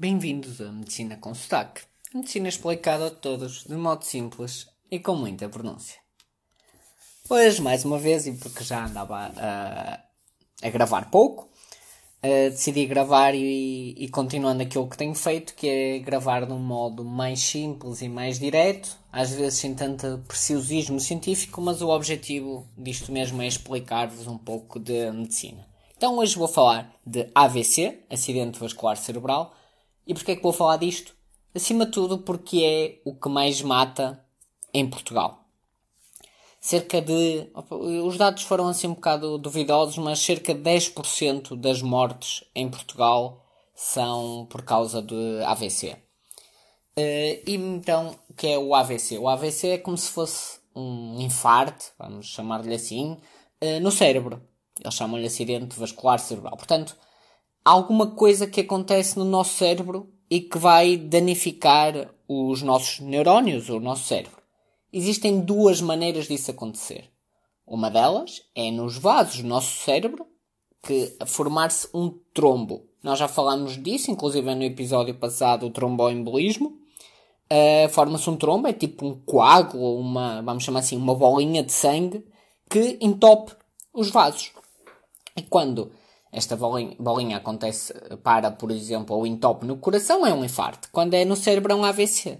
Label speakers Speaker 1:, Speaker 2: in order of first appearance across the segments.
Speaker 1: Bem-vindos à Medicina com Sotaque. Medicina explicada a todos de modo simples e com muita pronúncia. Hoje, mais uma vez, e porque já andava a, a gravar pouco, uh, decidi gravar e, e, continuando aquilo que tenho feito, que é gravar de um modo mais simples e mais direto, às vezes sem tanto preciosismo científico, mas o objetivo disto mesmo é explicar-vos um pouco de medicina. Então hoje vou falar de AVC, acidente vascular cerebral, e porquê é que vou falar disto? Acima de tudo porque é o que mais mata em Portugal cerca de. Os dados foram assim um bocado duvidosos, mas cerca de 10% das mortes em Portugal são por causa de AVC. Uh, eh, e então, o que é o AVC? O AVC é como se fosse um infarto, vamos chamar-lhe assim, uh, no cérebro. Eles chamam-lhe acidente vascular cerebral. Portanto, alguma coisa que acontece no nosso cérebro e que vai danificar os nossos neurónios, o nosso cérebro. Existem duas maneiras disso acontecer. Uma delas é nos vasos do nosso cérebro, que formar-se um trombo. Nós já falámos disso, inclusive no episódio passado, o tromboembolismo. Uh, Forma-se um trombo, é tipo um coágulo, uma, vamos chamar assim, uma bolinha de sangue que entope os vasos. E quando esta bolinha, bolinha acontece para, por exemplo, o entope no coração, é um infarto. Quando é no cérebro, é um AVC.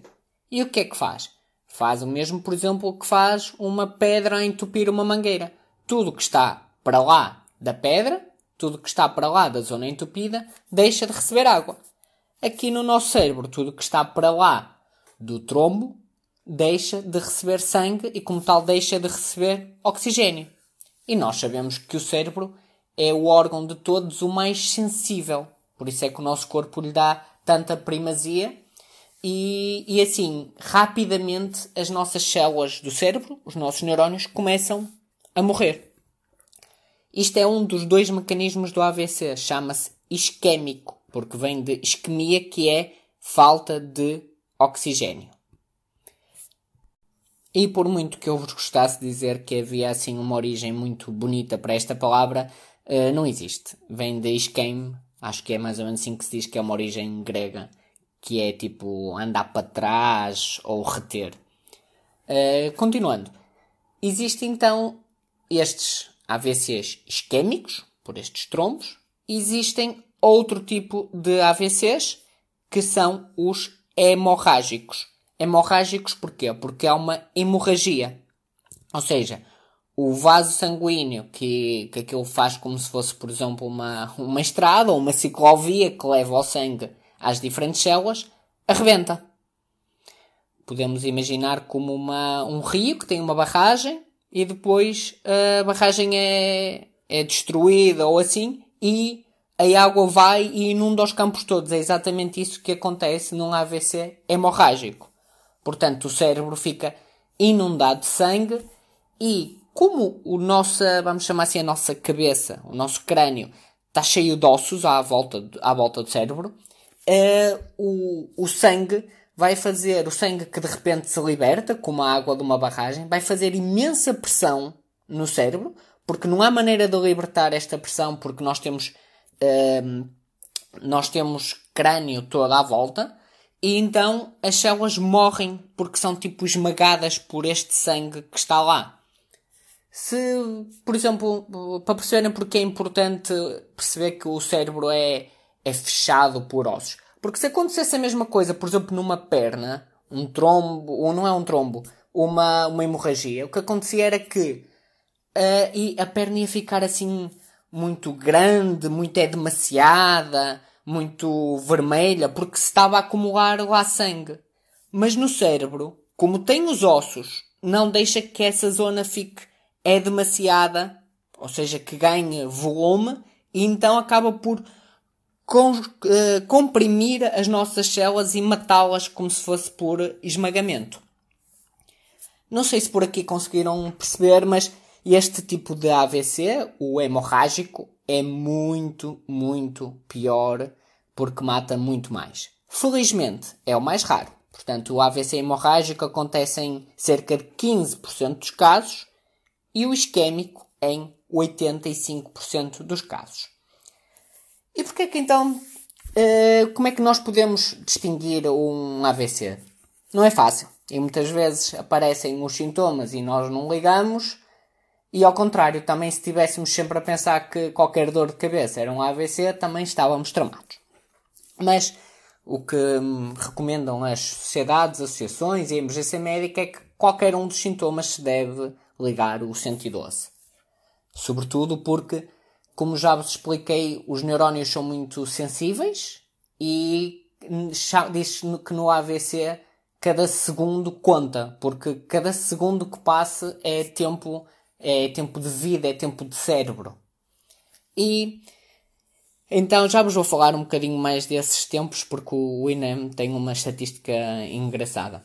Speaker 1: E o que é que faz? Faz o mesmo, por exemplo, que faz uma pedra a entupir uma mangueira. Tudo que está para lá da pedra, tudo que está para lá da zona entupida, deixa de receber água. Aqui no nosso cérebro, tudo que está para lá do trombo deixa de receber sangue e, como tal, deixa de receber oxigênio. E nós sabemos que o cérebro é o órgão de todos o mais sensível. Por isso é que o nosso corpo lhe dá tanta primazia e, e assim, rapidamente as nossas células do cérebro, os nossos neurónios, começam a morrer. Isto é um dos dois mecanismos do AVC, chama-se isquémico, porque vem de isquemia, que é falta de oxigênio. E por muito que eu vos gostasse de dizer que havia assim uma origem muito bonita para esta palavra, uh, não existe. Vem de isqueme, acho que é mais ou menos assim que se diz que é uma origem grega que é tipo andar para trás ou reter. Uh, continuando, existem então estes AVCs isquémicos, por estes trombos, existem outro tipo de AVCs que são os hemorrágicos. Hemorrágicos porquê? Porque há uma hemorragia. Ou seja, o vaso sanguíneo que, que aquilo faz como se fosse, por exemplo, uma, uma estrada ou uma ciclovia que leva o sangue às diferentes células, arrebenta. Podemos imaginar como uma, um rio que tem uma barragem e depois a barragem é, é destruída ou assim e a água vai e inunda os campos todos. É exatamente isso que acontece num AVC hemorrágico. Portanto, o cérebro fica inundado de sangue e como o nossa, vamos chamar assim, a nossa cabeça, o nosso crânio, está cheio de ossos à volta, à volta do cérebro, uh, o, o sangue vai fazer, o sangue que de repente se liberta, como a água de uma barragem, vai fazer imensa pressão no cérebro, porque não há maneira de libertar esta pressão, porque nós temos, uh, nós temos crânio todo à volta, e então as células morrem porque são tipo esmagadas por este sangue que está lá. Se, por exemplo, para perceberem porque é importante perceber que o cérebro é é fechado por ossos. Porque se acontecesse a mesma coisa, por exemplo, numa perna, um trombo, ou não é um trombo, uma, uma hemorragia, o que acontecia era que uh, e a perna ia ficar assim muito grande, muito é demasiada, muito vermelha, porque se estava a acumular lá sangue. Mas no cérebro, como tem os ossos, não deixa que essa zona fique é demasiada, ou seja, que ganhe volume, e então acaba por uh, comprimir as nossas células e matá-las como se fosse por esmagamento. Não sei se por aqui conseguiram perceber, mas este tipo de AVC, o hemorrágico, é muito, muito pior porque mata muito mais. Felizmente, é o mais raro. Portanto, o AVC hemorrágico acontece em cerca de 15% dos casos e o isquémico em 85% dos casos. E porquê que então Uh, como é que nós podemos distinguir um AVC? Não é fácil. E muitas vezes aparecem os sintomas e nós não ligamos. E ao contrário, também se estivéssemos sempre a pensar que qualquer dor de cabeça era um AVC, também estávamos tramados. Mas o que hum, recomendam as sociedades, associações e a emergência médica é que qualquer um dos sintomas se deve ligar o 112. Sobretudo porque, como já vos expliquei, os neurónios são muito sensíveis e diz que no AVC cada segundo conta, porque cada segundo que passa é tempo, é tempo de vida, é tempo de cérebro. E então já vos vou falar um bocadinho mais desses tempos, porque o INEM tem uma estatística engraçada.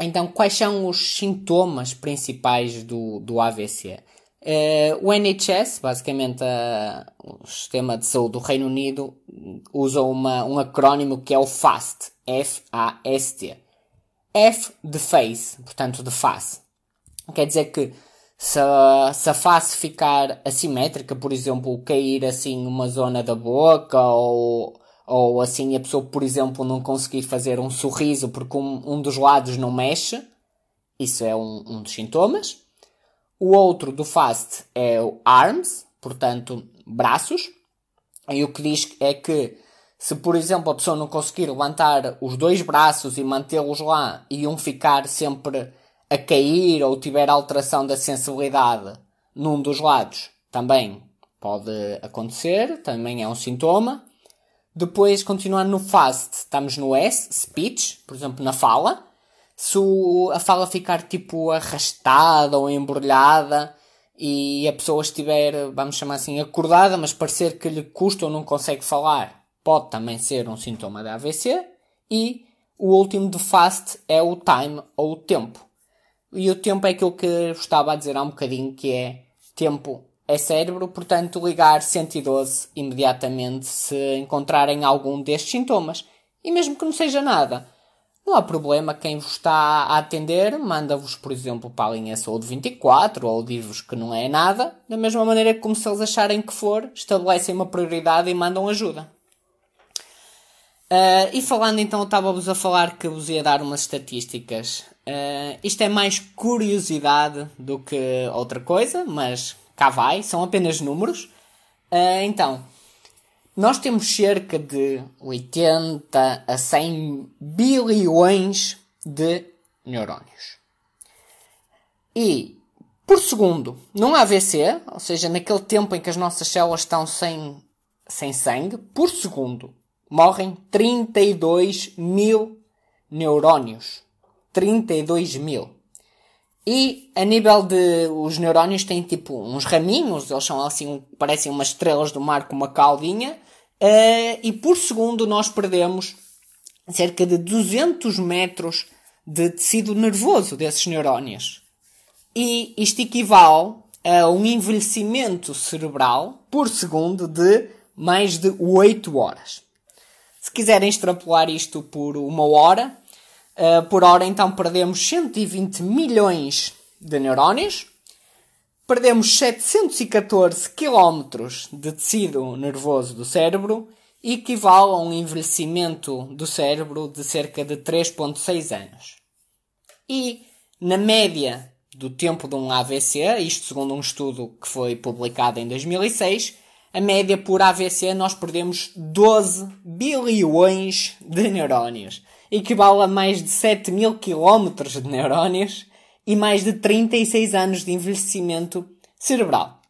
Speaker 1: Então, quais são os sintomas principais do, do AVC? Uh, eh, o NHS, basicamente uh, o sistema de saúde do Reino Unido, usa uma, um acrónimo que é o FAST, F-A-S-T. F de face, portanto de face. Quer dizer que se, se a face ficar assimétrica, por exemplo, cair assim uma zona da boca ou, ou assim a pessoa, por exemplo, não conseguir fazer um sorriso porque um, um dos lados não mexe, isso é um, um dos sintomas. O outro do fast é o arms, portanto, braços. E o que diz é que se, por exemplo, a pessoa não conseguir levantar os dois braços e mantê-los lá e um ficar sempre a cair ou tiver alteração da sensibilidade num dos lados, também pode acontecer, também é um sintoma. Depois, continuando no fast, estamos no S, speech, por exemplo, na fala. Se a fala ficar tipo arrastada ou embrulhada e a pessoa estiver, vamos chamar assim, acordada, mas parecer que lhe custa ou não consegue falar, pode também ser um sintoma da AVC. E o último de fast é o time ou o tempo. E o tempo é aquilo que eu estava a dizer há um bocadinho, que é tempo é cérebro, portanto ligar 112 imediatamente se encontrarem algum destes sintomas. E mesmo que não seja nada, não há problema, quem vos está a atender manda-vos, por exemplo, para a linha Saúde 24 ou diz-vos que não é nada, da mesma maneira que como se eles acharem que for, estabelecem uma prioridade e mandam ajuda. Uh, e falando então, estava-vos a falar que vos ia dar umas estatísticas. Uh, isto é mais curiosidade do que outra coisa, mas cá vai, são apenas números. Uh, então, nós temos cerca de 80 a 100 bilhões de neurónios. E por segundo, num AVC, ou seja, naquele tempo em que as nossas células estão sem, sem sangue, por segundo, morrem 32 mil neurónios. 32 mil. E a nível de. Os neurónios têm tipo uns raminhos, eles são assim, parecem umas estrelas do mar com uma caldinha. Uh, e por segundo nós perdemos cerca de 200 metros de tecido nervoso desses neurónios. E isto equivale a um envelhecimento cerebral por segundo de mais de 8 horas. Se quiserem extrapolar isto por uma hora, uh, por hora então perdemos 120 milhões de neurónios, perdemos 714 km de tecido nervoso do cérebro, e equivale a um envelhecimento do cérebro de cerca de 3,6 anos. E, na média do tempo de um AVC, isto segundo um estudo que foi publicado em 2006, a média por AVC nós perdemos 12 bilhões de neurónios. Equivale a mais de 7 mil quilómetros de neurónios e mais de 36 anos de envelhecimento cerebral.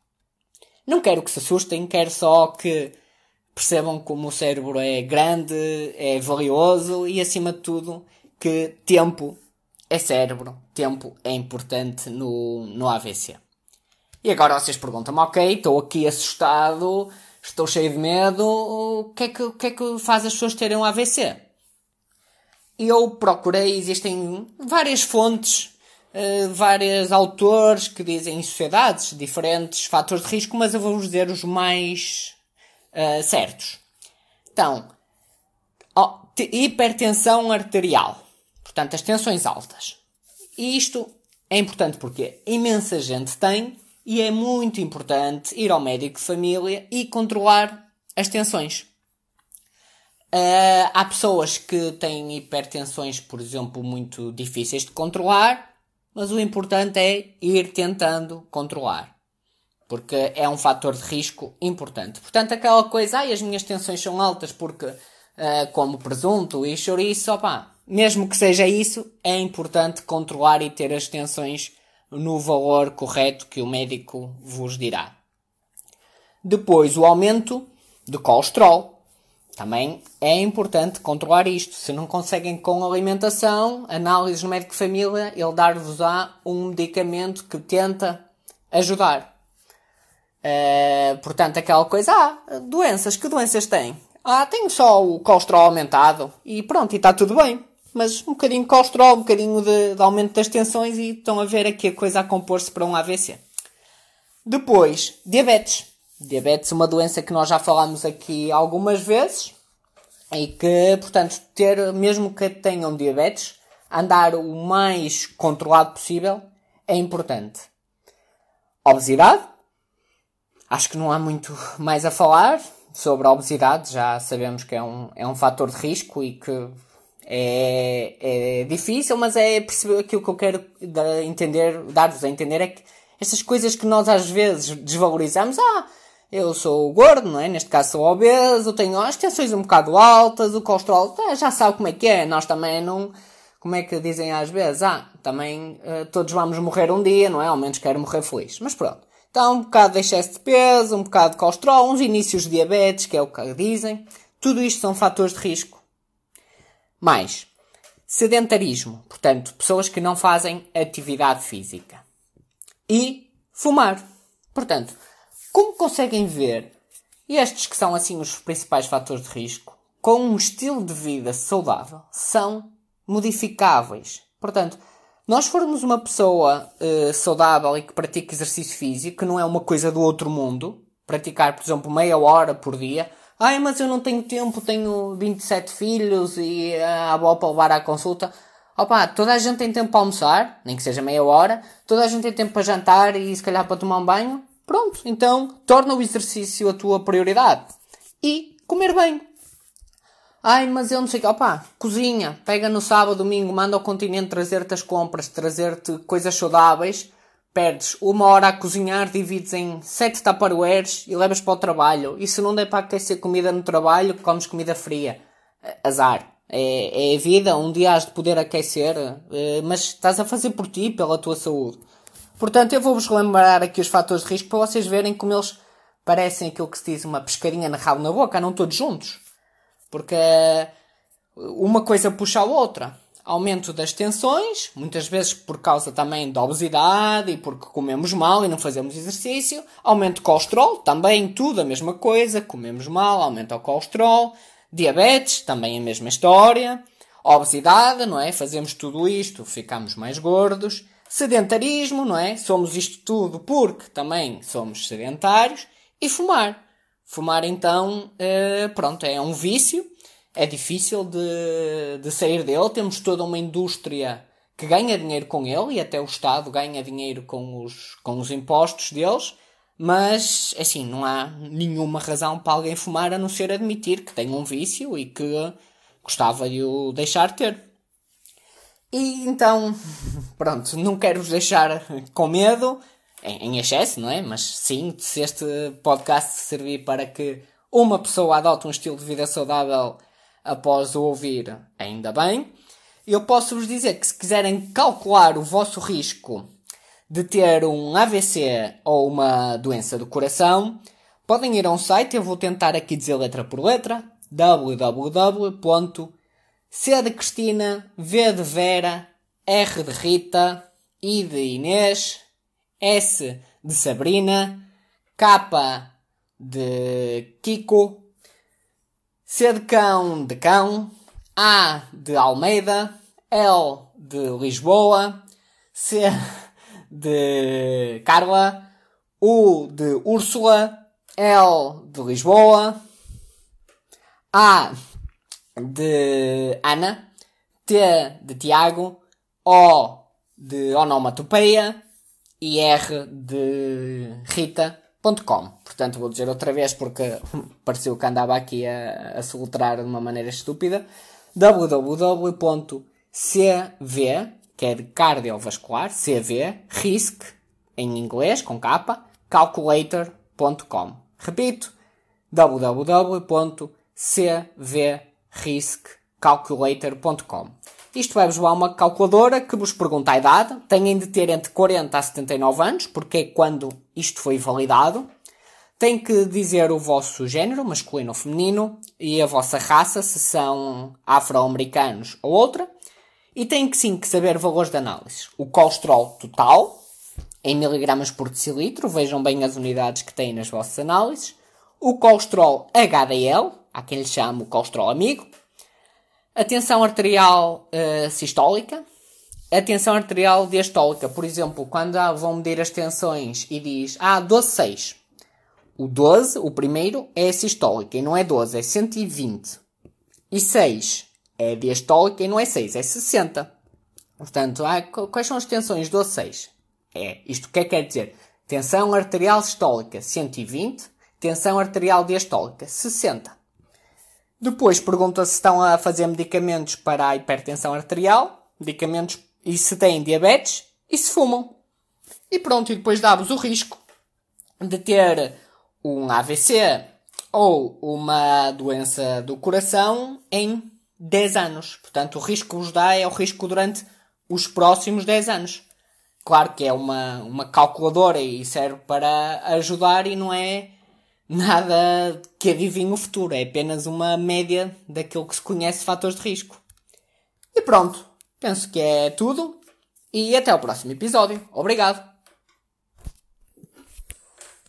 Speaker 1: Não quero que se assustem, quero só que percebam como o cérebro é grande, é valioso e, acima de tudo, que tempo é cérebro, tempo é importante no, no AVC. E agora vocês perguntam-me, ok, estou aqui assustado, estou cheio de medo, o que é que, o que, é que faz as pessoas terem um AVC? Eu procurei, existem várias fontes, uh, vários autores que dizem em sociedades diferentes fatores de risco, mas eu vou-vos dizer os mais uh, certos. Então, hipertensão arterial, portanto, as tensões altas. E isto é importante porque imensa gente tem e é muito importante ir ao médico de família e controlar as tensões. Uh, há pessoas que têm hipertensões, por exemplo, muito difíceis de controlar, mas o importante é ir tentando controlar. Porque é um fator de risco importante. Portanto, aquela coisa, ai, as minhas tensões são altas porque uh, como presunto e chouriço, opá, mesmo que seja isso, é importante controlar e ter as tensões no valor correto que o médico vos dirá. Depois, o aumento de colesterol. Também é importante controlar isto. Se não conseguem com alimentação, análises no médico família, ele dar-vos-á um medicamento que tenta ajudar. Uh, portanto, aquela coisa, ah, doenças, que doenças tem? Ah, tenho só o colesterol aumentado e pronto, e está tudo bem. Mas um bocadinho de colesterol, um bocadinho de, de aumento das tensões e estão a ver aqui a coisa a compor-se para um AVC. Depois, diabetes. Diabetes, uma doença que nós já falamos aqui algumas vezes e que, portanto, ter, mesmo que tenham diabetes, andar o mais controlado possível é importante. Obesidade. Acho que não há muito mais a falar sobre a obesidade. Já sabemos que é um, é um fator de risco e que é, é difícil, mas é perceber aquilo que eu quero entender, dar-vos a entender é que estas coisas que nós às vezes desvalorizamos, ah, eu sou gordo, não é? Neste caso sou obeso, tenho as tensões um bocado altas, o colesterol, ah, já sabe como é que é. Nós também não, como é que dizem às vezes, ah, também uh, todos vamos morrer um dia, não é? Ao menos quero morrer feliz. Mas pronto. Então, um bocado de excesso de peso, um bocado de colesterol, uns inícios de diabetes, que é o que dizem. Tudo isto são fatores de risco. Mais, sedentarismo. Portanto, pessoas que não fazem atividade física. E fumar. Portanto, como conseguem ver, estes que são assim os principais fatores de risco, com um estilo de vida saudável, são modificáveis. Portanto, nós formos uma pessoa uh, saudável e que pratica exercício físico, que não é uma coisa do outro mundo, praticar, por exemplo, meia hora por dia, ai, mas eu não tenho tempo, tenho 27 filhos e a avó para levar à consulta. Opa, toda a gente tem tempo para almoçar, nem que seja meia hora, toda a gente tem tempo para jantar e se calhar para tomar um banho. Pronto, então torna o exercício a tua prioridade. E comer bem. Ai, mas eu não sei o que. Opa, cozinha. Pega no sábado, domingo, manda ao continente trazer-te as compras, trazer-te coisas saudáveis. Perdes uma hora a cozinhar, divides em sete tupperwares e levas para o trabalho. E se não der para aquecer comida no trabalho, comes comida fria. Azar. É, é a vida. Um dia has de poder aquecer, eh, mas estás a fazer por ti, pela tua saúde. Portanto, eu vou-vos lembrar aqui os fatores de risco para vocês verem como eles parecem aquilo que se diz uma pescadinha na rabo na boca, não todos juntos. Porque uma coisa puxa a outra. Aumento das tensões, muitas vezes por causa também da obesidade e porque comemos mal e não fazemos exercício. Aumento de colesterol, também tudo a mesma coisa, comemos mal, aumenta o colesterol. Diabetes, também a mesma história. Obesidade, não é? Fazemos tudo isto, ficamos mais gordos sedentarismo, não é? Somos isto tudo porque também somos sedentários. E fumar. Fumar, então, eh, pronto, é um vício. É difícil de, de sair dele. Temos toda uma indústria que ganha dinheiro com ele e até o Estado ganha dinheiro com os, com os impostos deles. Mas, assim, não há nenhuma razão para alguém fumar a não ser admitir que tem um vício e que gostava de o deixar ter. E então, pronto, não quero vos deixar com medo, em, em excesso, não é? Mas sim, se este podcast servir para que uma pessoa adote um estilo de vida saudável após o ouvir, ainda bem. Eu posso vos dizer que se quiserem calcular o vosso risco de ter um AVC ou uma doença do coração, podem ir a um site, eu vou tentar aqui dizer letra por letra, www C de Cristina, V de Vera, R de Rita, I de Inês, S de Sabrina, K de Kiko, C de Cão de Cão, A de Almeida, L de Lisboa, C de Carla, U de Úrsula, L de Lisboa, A de Ana, T de Tiago, O de onomatopeia. E R de Rita, www.seaver.com. Portanto, vou dizer outra vez porque pareceu que andava aqui a, a de uma maneira estúpida. www.cv, que é de cardiovascular, CV, RISC, em inglês, com capa, calculator.com. Repito, www.cvrisccalculator.com. Isto vai-vos levar uma calculadora que vos pergunta a idade. Têm de ter entre 40 a 79 anos, porque é quando isto foi validado. Tem que dizer o vosso género, masculino ou feminino, e a vossa raça, se são afro-americanos ou outra. E tem que sim que saber valores de análise. O colesterol total, em miligramas por decilitro, vejam bem as unidades que têm nas vossas análises. O colesterol HDL, há quem lhe chame o colesterol amigo a tensão arterial uh, sistólica, a tensão arterial diastólica. Por exemplo, quando ah, vão medir as tensões e diz, ah, 12,6. O 12, o primeiro, é sistólica e não é 12, é 120. E 6 é diastólica e não é 6, é 60. Portanto, ah, quais são as tensões 12, 6? É, isto o que é que quer dizer? Tensão arterial sistólica 120, tensão arterial diastólica 60. Depois pergunta se estão a fazer medicamentos para a hipertensão arterial, medicamentos e se têm diabetes e se fumam. E pronto, e depois dá-vos o risco de ter um AVC ou uma doença do coração em 10 anos. Portanto, o risco que vos dá é o risco durante os próximos 10 anos. Claro que é uma, uma calculadora e serve para ajudar e não é nada que adivinhe o futuro, é apenas uma média daquilo que se conhece de fatores de risco. E pronto, penso que é tudo e até o próximo episódio. Obrigado!